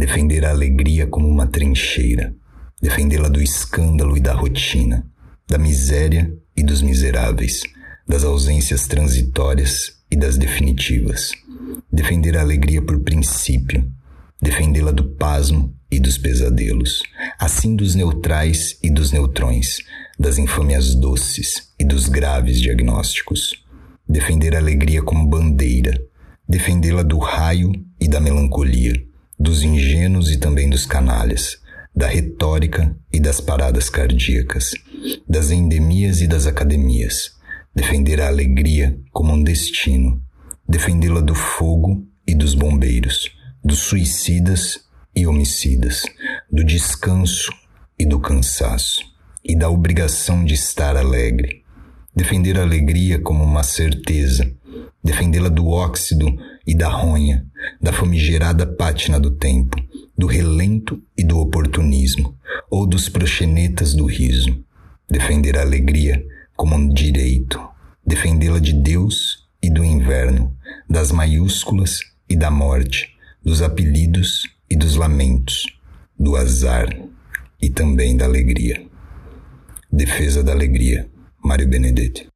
defender a alegria como uma trincheira, defendê-la do escândalo e da rotina, da miséria e dos miseráveis, das ausências transitórias e das definitivas. Defender a alegria por princípio, defendê-la do pasmo e dos pesadelos, assim dos neutrais e dos neutrões, das infâmias doces e dos graves diagnósticos. Defender a alegria como bandeira, defendê-la do raio e da melancolia, dos ingênuos e também dos canalhas, da retórica e das paradas cardíacas, das endemias e das academias, defender a alegria como um destino, defendê-la do fogo e dos bombeiros, dos suicidas e homicidas, do descanso e do cansaço, e da obrigação de estar alegre. Defender a alegria como uma certeza, defendê-la do óxido e da ronha, da famigerada pátina do tempo, do relento e do oportunismo, ou dos proxenetas do riso. Defender a alegria como um direito, defendê-la de Deus e do inverno, das maiúsculas e da morte, dos apelidos e dos lamentos, do azar e também da alegria. Defesa da alegria, Mário Benedetti.